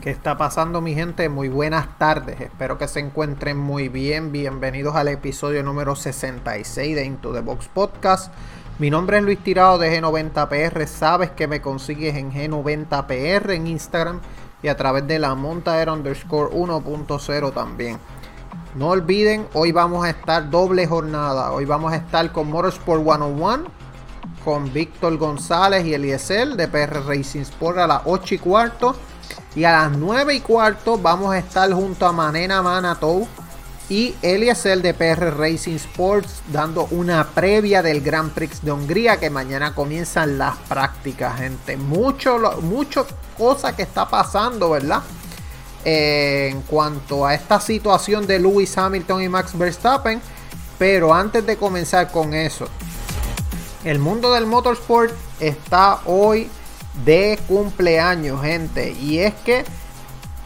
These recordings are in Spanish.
¿Qué está pasando mi gente? Muy buenas tardes. Espero que se encuentren muy bien. Bienvenidos al episodio número 66 de Into the Box Podcast. Mi nombre es Luis Tirado de G90PR. Sabes que me consigues en G90PR en Instagram y a través de la montaera underscore 1.0 también. No olviden, hoy vamos a estar doble jornada. Hoy vamos a estar con Motorsport 101 con Víctor González y Eliezer de PR Racing Sport a las 8 y cuarto. Y a las 9 y cuarto vamos a estar junto a Manena Manatou y Eliezer de PR Racing Sports dando una previa del Grand Prix de Hungría que mañana comienzan las prácticas, gente. Mucho, mucho cosa que está pasando, ¿verdad? Eh, en cuanto a esta situación de Lewis Hamilton y Max Verstappen. Pero antes de comenzar con eso, el mundo del motorsport está hoy de cumpleaños, gente. Y es que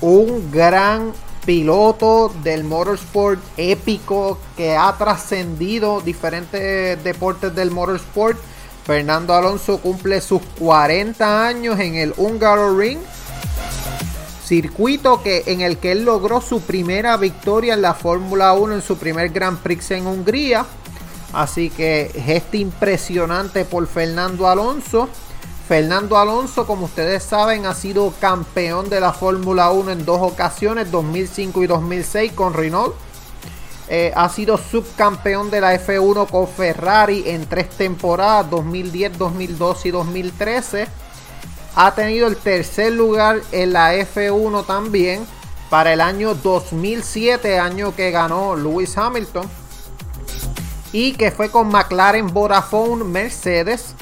un gran piloto del motorsport épico que ha trascendido diferentes deportes del motorsport. Fernando Alonso cumple sus 40 años en el Ring Circuito que, en el que él logró su primera victoria en la Fórmula 1 en su primer Grand Prix en Hungría. Así que gesto impresionante por Fernando Alonso. Fernando Alonso, como ustedes saben, ha sido campeón de la Fórmula 1 en dos ocasiones, 2005 y 2006 con Renault. Eh, ha sido subcampeón de la F1 con Ferrari en tres temporadas, 2010, 2012 y 2013. Ha tenido el tercer lugar en la F1 también para el año 2007, año que ganó Lewis Hamilton. Y que fue con McLaren, Vodafone, Mercedes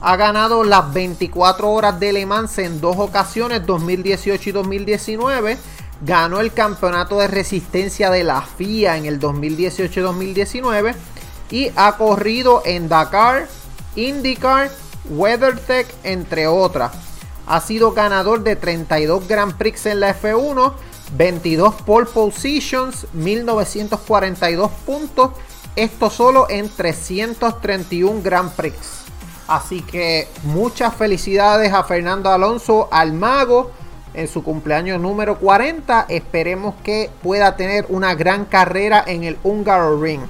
ha ganado las 24 horas de Le Mans en dos ocasiones, 2018 y 2019. Ganó el campeonato de resistencia de la FIA en el 2018 y 2019. Y ha corrido en Dakar, IndyCar, WeatherTech, entre otras. Ha sido ganador de 32 Grand Prix en la F1, 22 pole positions, 1942 puntos. Esto solo en 331 Grand Prix. Así que muchas felicidades a Fernando Alonso, al mago, en su cumpleaños número 40. Esperemos que pueda tener una gran carrera en el Ring.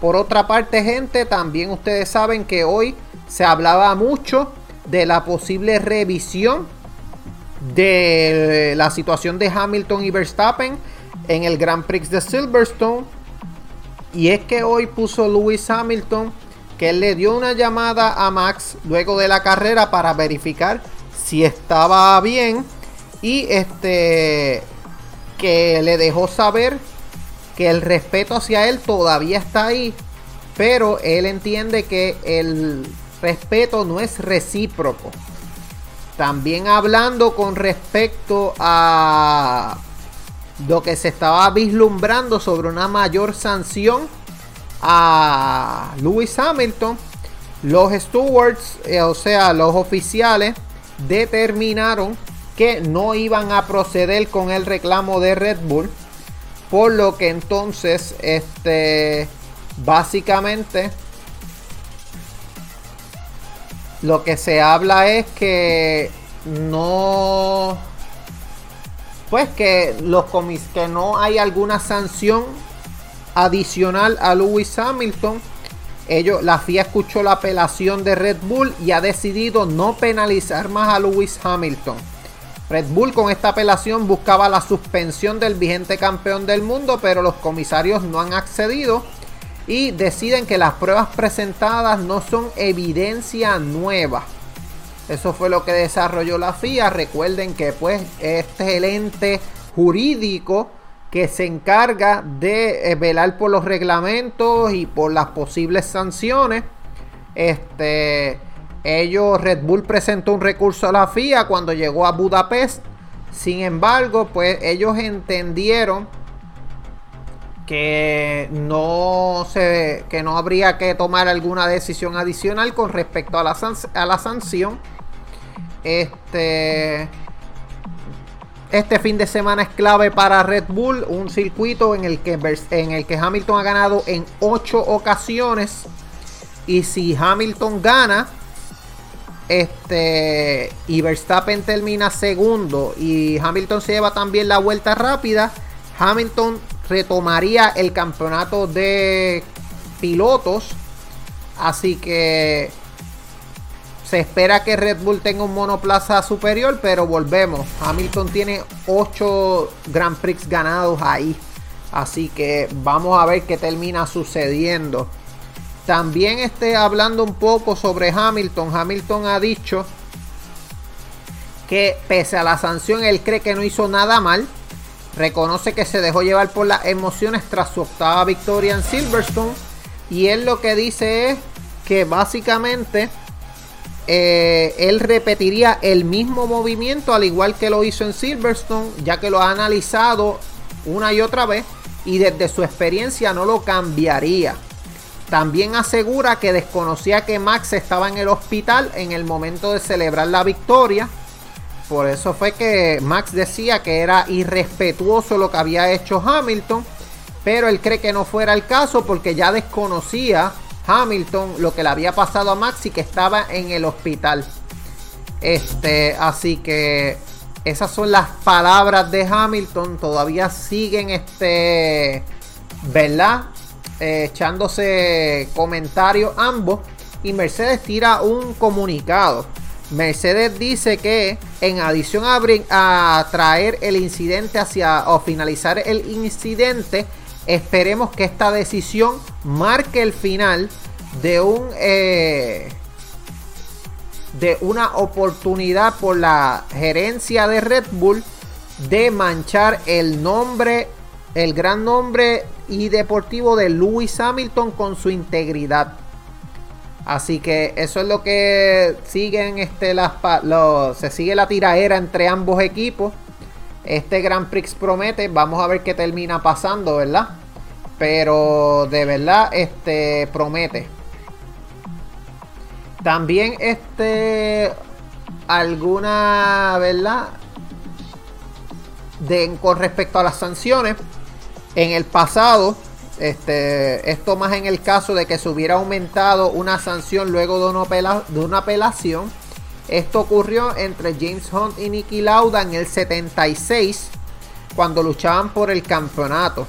Por otra parte, gente, también ustedes saben que hoy se hablaba mucho de la posible revisión de la situación de Hamilton y Verstappen en el Grand Prix de Silverstone. Y es que hoy puso Lewis Hamilton que él le dio una llamada a Max luego de la carrera para verificar si estaba bien y este que le dejó saber que el respeto hacia él todavía está ahí, pero él entiende que el respeto no es recíproco. También hablando con respecto a lo que se estaba vislumbrando sobre una mayor sanción a Lewis Hamilton, los stewards, eh, o sea, los oficiales, determinaron que no iban a proceder con el reclamo de Red Bull. Por lo que entonces, este, básicamente, lo que se habla es que no, pues que los comis que no hay alguna sanción adicional a Lewis Hamilton. Ellos, la FIA escuchó la apelación de Red Bull y ha decidido no penalizar más a Lewis Hamilton. Red Bull con esta apelación buscaba la suspensión del vigente campeón del mundo, pero los comisarios no han accedido y deciden que las pruebas presentadas no son evidencia nueva. Eso fue lo que desarrolló la FIA. Recuerden que pues este es el ente jurídico que se encarga de eh, velar por los reglamentos y por las posibles sanciones. Este, ellos, Red Bull presentó un recurso a la FIA cuando llegó a Budapest. Sin embargo, pues ellos entendieron que no se que no habría que tomar alguna decisión adicional con respecto a la, a la sanción. Este este fin de semana es clave para Red Bull, un circuito en el que, en el que Hamilton ha ganado en 8 ocasiones. Y si Hamilton gana, este y Verstappen termina segundo y Hamilton se lleva también la vuelta rápida, Hamilton retomaría el campeonato de pilotos. Así que se espera que Red Bull tenga un monoplaza superior, pero volvemos. Hamilton tiene 8 Grand Prix ganados ahí. Así que vamos a ver qué termina sucediendo. También esté hablando un poco sobre Hamilton. Hamilton ha dicho que pese a la sanción, él cree que no hizo nada mal. Reconoce que se dejó llevar por las emociones tras su octava victoria en Silverstone. Y él lo que dice es que básicamente eh, él repetiría el mismo movimiento al igual que lo hizo en Silverstone, ya que lo ha analizado una y otra vez y desde su experiencia no lo cambiaría. También asegura que desconocía que Max estaba en el hospital en el momento de celebrar la victoria. Por eso fue que Max decía que era irrespetuoso lo que había hecho Hamilton. Pero él cree que no fuera el caso porque ya desconocía Hamilton lo que le había pasado a Max y que estaba en el hospital. Este, así que esas son las palabras de Hamilton. Todavía siguen, este, ¿verdad? Eh, echándose comentarios ambos. Y Mercedes tira un comunicado. Mercedes dice que en adición a, a traer el incidente hacia o finalizar el incidente, Esperemos que esta decisión marque el final de un eh, de una oportunidad por la gerencia de Red Bull de manchar el nombre, el gran nombre y deportivo de Lewis Hamilton con su integridad. Así que eso es lo que siguen este las se sigue la tiraera entre ambos equipos. Este Grand Prix promete, vamos a ver qué termina pasando, ¿verdad? Pero de verdad, este promete. También este alguna, ¿verdad? De, con respecto a las sanciones, en el pasado, este, esto más en el caso de que se hubiera aumentado una sanción luego de una, de una apelación esto ocurrió entre James Hunt y Nicky Lauda en el 76, cuando luchaban por el campeonato.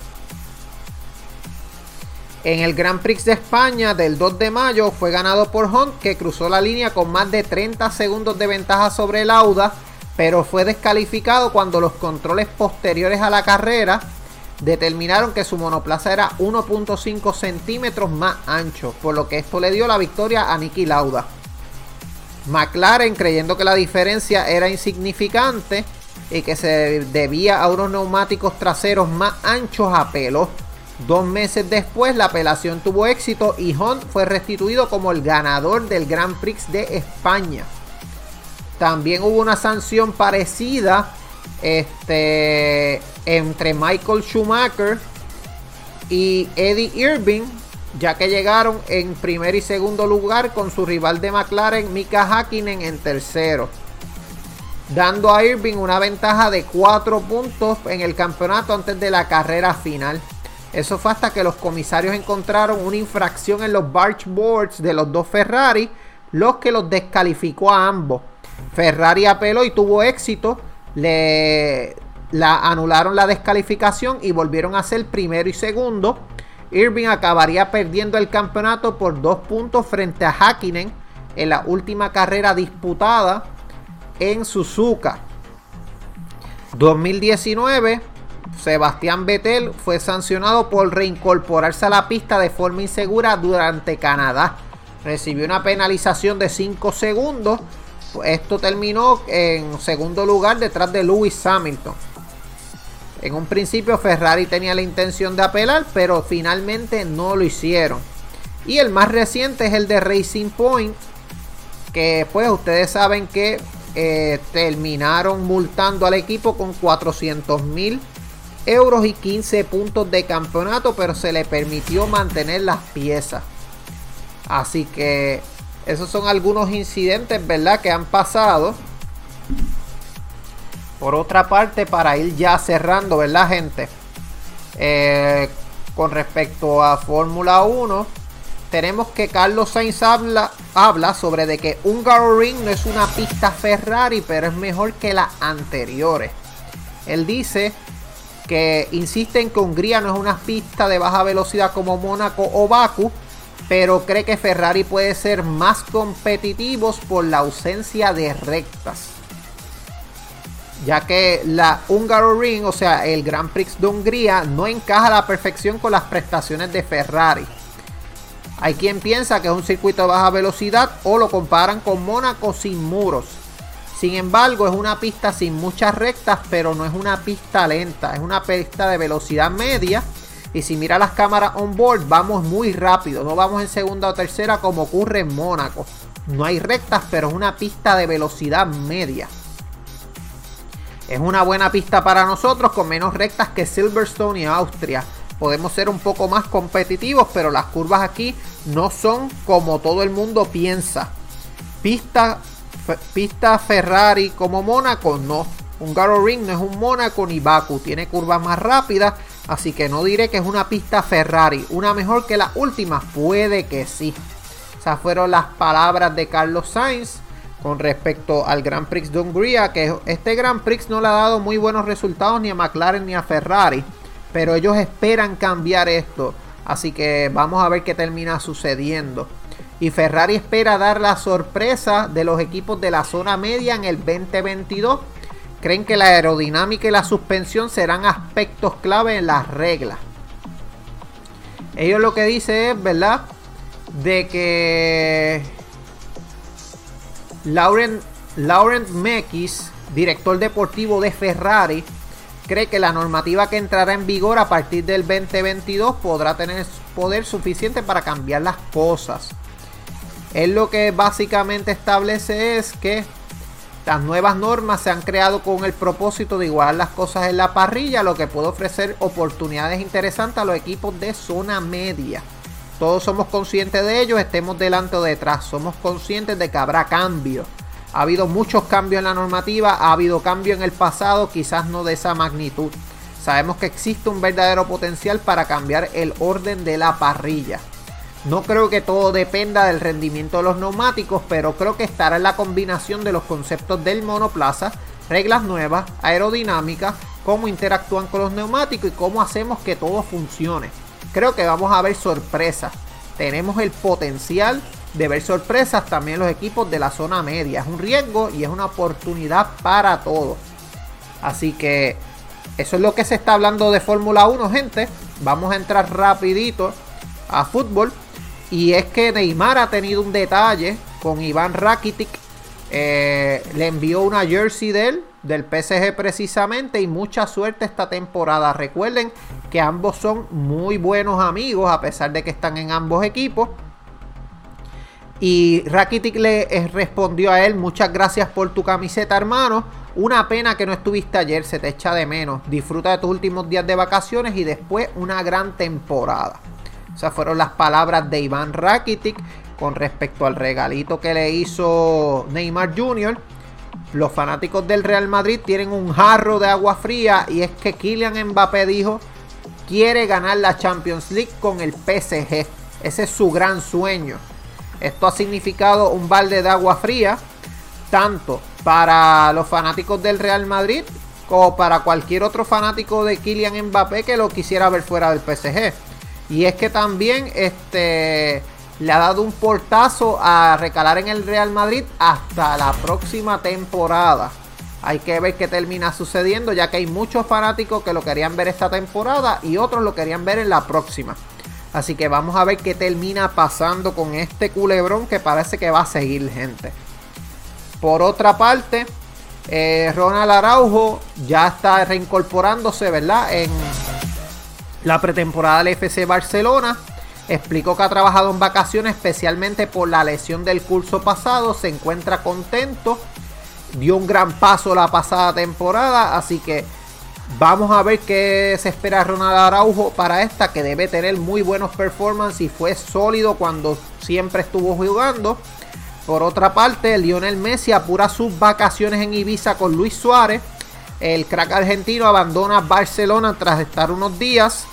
En el Grand Prix de España del 2 de mayo fue ganado por Hunt, que cruzó la línea con más de 30 segundos de ventaja sobre Lauda, pero fue descalificado cuando los controles posteriores a la carrera determinaron que su monoplaza era 1.5 centímetros más ancho, por lo que esto le dio la victoria a Nicky Lauda. McLaren, creyendo que la diferencia era insignificante y que se debía a unos neumáticos traseros más anchos, apeló. Dos meses después la apelación tuvo éxito y Hunt fue restituido como el ganador del Grand Prix de España. También hubo una sanción parecida este, entre Michael Schumacher y Eddie Irving ya que llegaron en primer y segundo lugar con su rival de McLaren, Mika Hakkinen, en tercero, dando a Irving una ventaja de 4 puntos en el campeonato antes de la carrera final. Eso fue hasta que los comisarios encontraron una infracción en los barge boards de los dos Ferrari, los que los descalificó a ambos. Ferrari apeló y tuvo éxito, le la anularon la descalificación y volvieron a ser primero y segundo. Irving acabaría perdiendo el campeonato por dos puntos frente a Hakkinen en la última carrera disputada en Suzuka. 2019, Sebastián Vettel fue sancionado por reincorporarse a la pista de forma insegura durante Canadá. Recibió una penalización de 5 segundos. Esto terminó en segundo lugar detrás de Lewis Hamilton. En un principio Ferrari tenía la intención de apelar, pero finalmente no lo hicieron. Y el más reciente es el de Racing Point, que pues ustedes saben que eh, terminaron multando al equipo con 400 mil euros y 15 puntos de campeonato, pero se le permitió mantener las piezas. Así que esos son algunos incidentes, ¿verdad? Que han pasado. Por otra parte, para ir ya cerrando, ¿verdad, gente? Eh, con respecto a Fórmula 1, tenemos que Carlos Sainz habla, habla sobre de que un Ring no es una pista Ferrari, pero es mejor que las anteriores. Él dice que insisten que Hungría no es una pista de baja velocidad como Mónaco o Baku, pero cree que Ferrari puede ser más competitivos por la ausencia de rectas. Ya que la Ring, o sea, el Grand Prix de Hungría, no encaja a la perfección con las prestaciones de Ferrari. Hay quien piensa que es un circuito de baja velocidad o lo comparan con Mónaco sin muros. Sin embargo, es una pista sin muchas rectas, pero no es una pista lenta, es una pista de velocidad media. Y si mira las cámaras on board, vamos muy rápido, no vamos en segunda o tercera como ocurre en Mónaco. No hay rectas, pero es una pista de velocidad media. Es una buena pista para nosotros con menos rectas que Silverstone y Austria. Podemos ser un poco más competitivos, pero las curvas aquí no son como todo el mundo piensa. Pista pista Ferrari como Mónaco, no. Un Ring no es un Mónaco ni Baku, tiene curvas más rápidas, así que no diré que es una pista Ferrari. Una mejor que la última, puede que sí. Esas fueron las palabras de Carlos Sainz con respecto al Grand Prix de Hungría, que este Grand Prix no le ha dado muy buenos resultados ni a McLaren ni a Ferrari, pero ellos esperan cambiar esto. Así que vamos a ver qué termina sucediendo. Y Ferrari espera dar la sorpresa de los equipos de la zona media en el 2022. Creen que la aerodinámica y la suspensión serán aspectos clave en las reglas. Ellos lo que dicen es, ¿verdad? De que Laurent, Mekis, director deportivo de Ferrari, cree que la normativa que entrará en vigor a partir del 2022 podrá tener poder suficiente para cambiar las cosas. Él lo que básicamente establece es que las nuevas normas se han creado con el propósito de igualar las cosas en la parrilla, lo que puede ofrecer oportunidades interesantes a los equipos de zona media. Todos somos conscientes de ello, estemos delante o detrás, somos conscientes de que habrá cambios. Ha habido muchos cambios en la normativa, ha habido cambios en el pasado, quizás no de esa magnitud. Sabemos que existe un verdadero potencial para cambiar el orden de la parrilla. No creo que todo dependa del rendimiento de los neumáticos, pero creo que estará en la combinación de los conceptos del monoplaza, reglas nuevas, aerodinámica, cómo interactúan con los neumáticos y cómo hacemos que todo funcione. Creo que vamos a ver sorpresas. Tenemos el potencial de ver sorpresas también los equipos de la zona media. Es un riesgo y es una oportunidad para todos. Así que eso es lo que se está hablando de Fórmula 1, gente. Vamos a entrar rapidito a fútbol. Y es que Neymar ha tenido un detalle con Iván Rakitic. Eh, le envió una jersey de él, del PSG precisamente, y mucha suerte esta temporada. Recuerden que ambos son muy buenos amigos, a pesar de que están en ambos equipos. Y Rakitic le eh, respondió a él, muchas gracias por tu camiseta hermano. Una pena que no estuviste ayer, se te echa de menos. Disfruta de tus últimos días de vacaciones y después una gran temporada. Esas fueron las palabras de Iván Rakitic con respecto al regalito que le hizo Neymar Jr. Los fanáticos del Real Madrid tienen un jarro de agua fría y es que Kylian Mbappé dijo quiere ganar la Champions League con el PSG. Ese es su gran sueño. Esto ha significado un balde de agua fría tanto para los fanáticos del Real Madrid como para cualquier otro fanático de Kylian Mbappé que lo quisiera ver fuera del PSG. Y es que también este, le ha dado un portazo a recalar en el Real Madrid hasta la próxima temporada. Hay que ver qué termina sucediendo, ya que hay muchos fanáticos que lo querían ver esta temporada y otros lo querían ver en la próxima. Así que vamos a ver qué termina pasando con este culebrón que parece que va a seguir, gente. Por otra parte, eh, Ronald Araujo ya está reincorporándose, ¿verdad? La pretemporada del FC Barcelona. Explicó que ha trabajado en vacaciones especialmente por la lesión del curso pasado. Se encuentra contento. Dio un gran paso la pasada temporada. Así que Vamos a ver qué se espera Ronald Araujo para esta, que debe tener muy buenos performances y fue sólido cuando siempre estuvo jugando. Por otra parte, Lionel Messi apura sus vacaciones en Ibiza con Luis Suárez. El crack argentino abandona Barcelona tras estar unos días.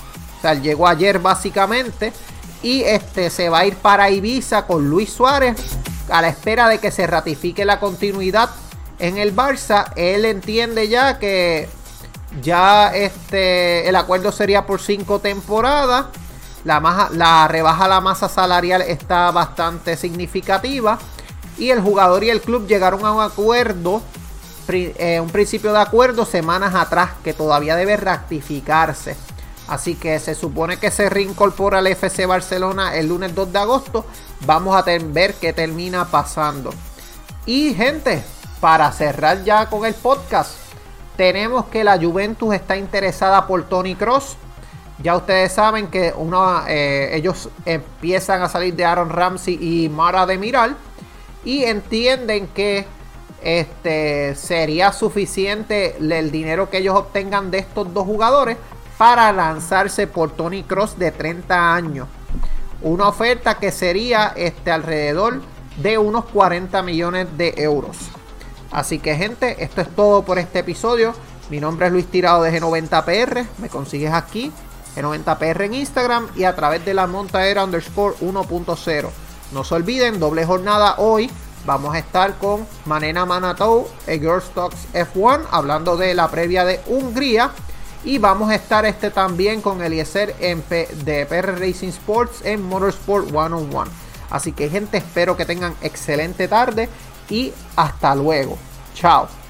Sea, llegó ayer básicamente. Y este se va a ir para Ibiza con Luis Suárez a la espera de que se ratifique la continuidad en el Barça. Él entiende ya que ya este el acuerdo sería por cinco temporadas. La, la rebaja la masa salarial está bastante significativa y el jugador y el club llegaron a un acuerdo, eh, un principio de acuerdo semanas atrás que todavía debe rectificarse. Así que se supone que se reincorpora al FC Barcelona el lunes 2 de agosto. Vamos a ver qué termina pasando. Y gente, para cerrar ya con el podcast, tenemos que la Juventus está interesada por Tony Cross. Ya ustedes saben que eh, ellos empiezan a salir de Aaron Ramsey y Mara de Miral y entienden que este, sería suficiente el dinero que ellos obtengan de estos dos jugadores para lanzarse por Tony Cross de 30 años. Una oferta que sería este, alrededor de unos 40 millones de euros. Así que gente, esto es todo por este episodio. Mi nombre es Luis Tirado de G90PR. Me consigues aquí, G90PR en Instagram y a través de la montadera underscore 1.0. No se olviden, doble jornada hoy. Vamos a estar con Manena Manatou, e Girls Talks F1, hablando de la previa de Hungría. Y vamos a estar este también con Eliezer en de PR Racing Sports en Motorsport One on One. Así que gente, espero que tengan excelente tarde y hasta luego. Chao.